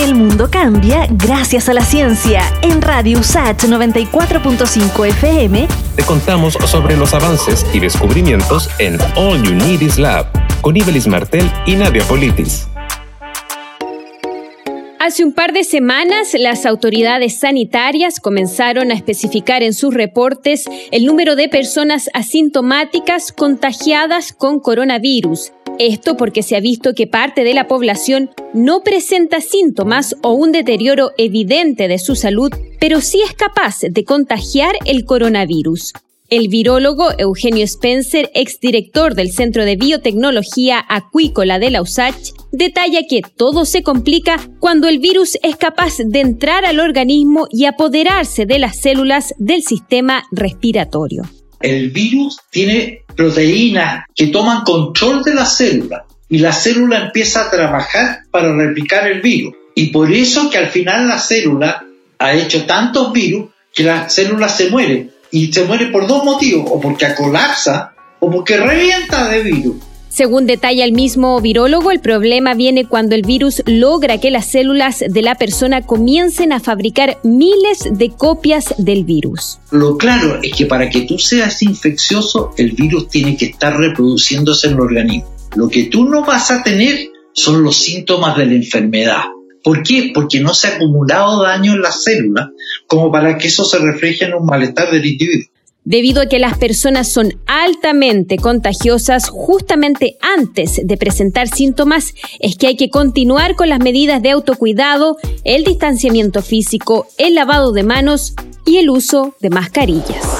El mundo cambia gracias a la ciencia. En Radio USAT 94.5 FM te contamos sobre los avances y descubrimientos en All You Need Is Lab con Ibelis Martel y Nadia Politis. Hace un par de semanas, las autoridades sanitarias comenzaron a especificar en sus reportes el número de personas asintomáticas contagiadas con coronavirus. Esto porque se ha visto que parte de la población no presenta síntomas o un deterioro evidente de su salud, pero sí es capaz de contagiar el coronavirus. El virólogo Eugenio Spencer, exdirector del Centro de Biotecnología Acuícola de la USACH, detalla que todo se complica cuando el virus es capaz de entrar al organismo y apoderarse de las células del sistema respiratorio. El virus tiene proteínas que toman control de la célula y la célula empieza a trabajar para replicar el virus. Y por eso que al final la célula ha hecho tantos virus que la célula se muere. Y se muere por dos motivos, o porque colapsa o porque revienta de virus. Según detalla el mismo virólogo, el problema viene cuando el virus logra que las células de la persona comiencen a fabricar miles de copias del virus. Lo claro es que para que tú seas infeccioso, el virus tiene que estar reproduciéndose en el organismo. Lo que tú no vas a tener son los síntomas de la enfermedad. ¿Por qué? Porque no se ha acumulado daño en las células como para que eso se refleje en un malestar del individuo. Debido a que las personas son altamente contagiosas justamente antes de presentar síntomas, es que hay que continuar con las medidas de autocuidado, el distanciamiento físico, el lavado de manos y el uso de mascarillas.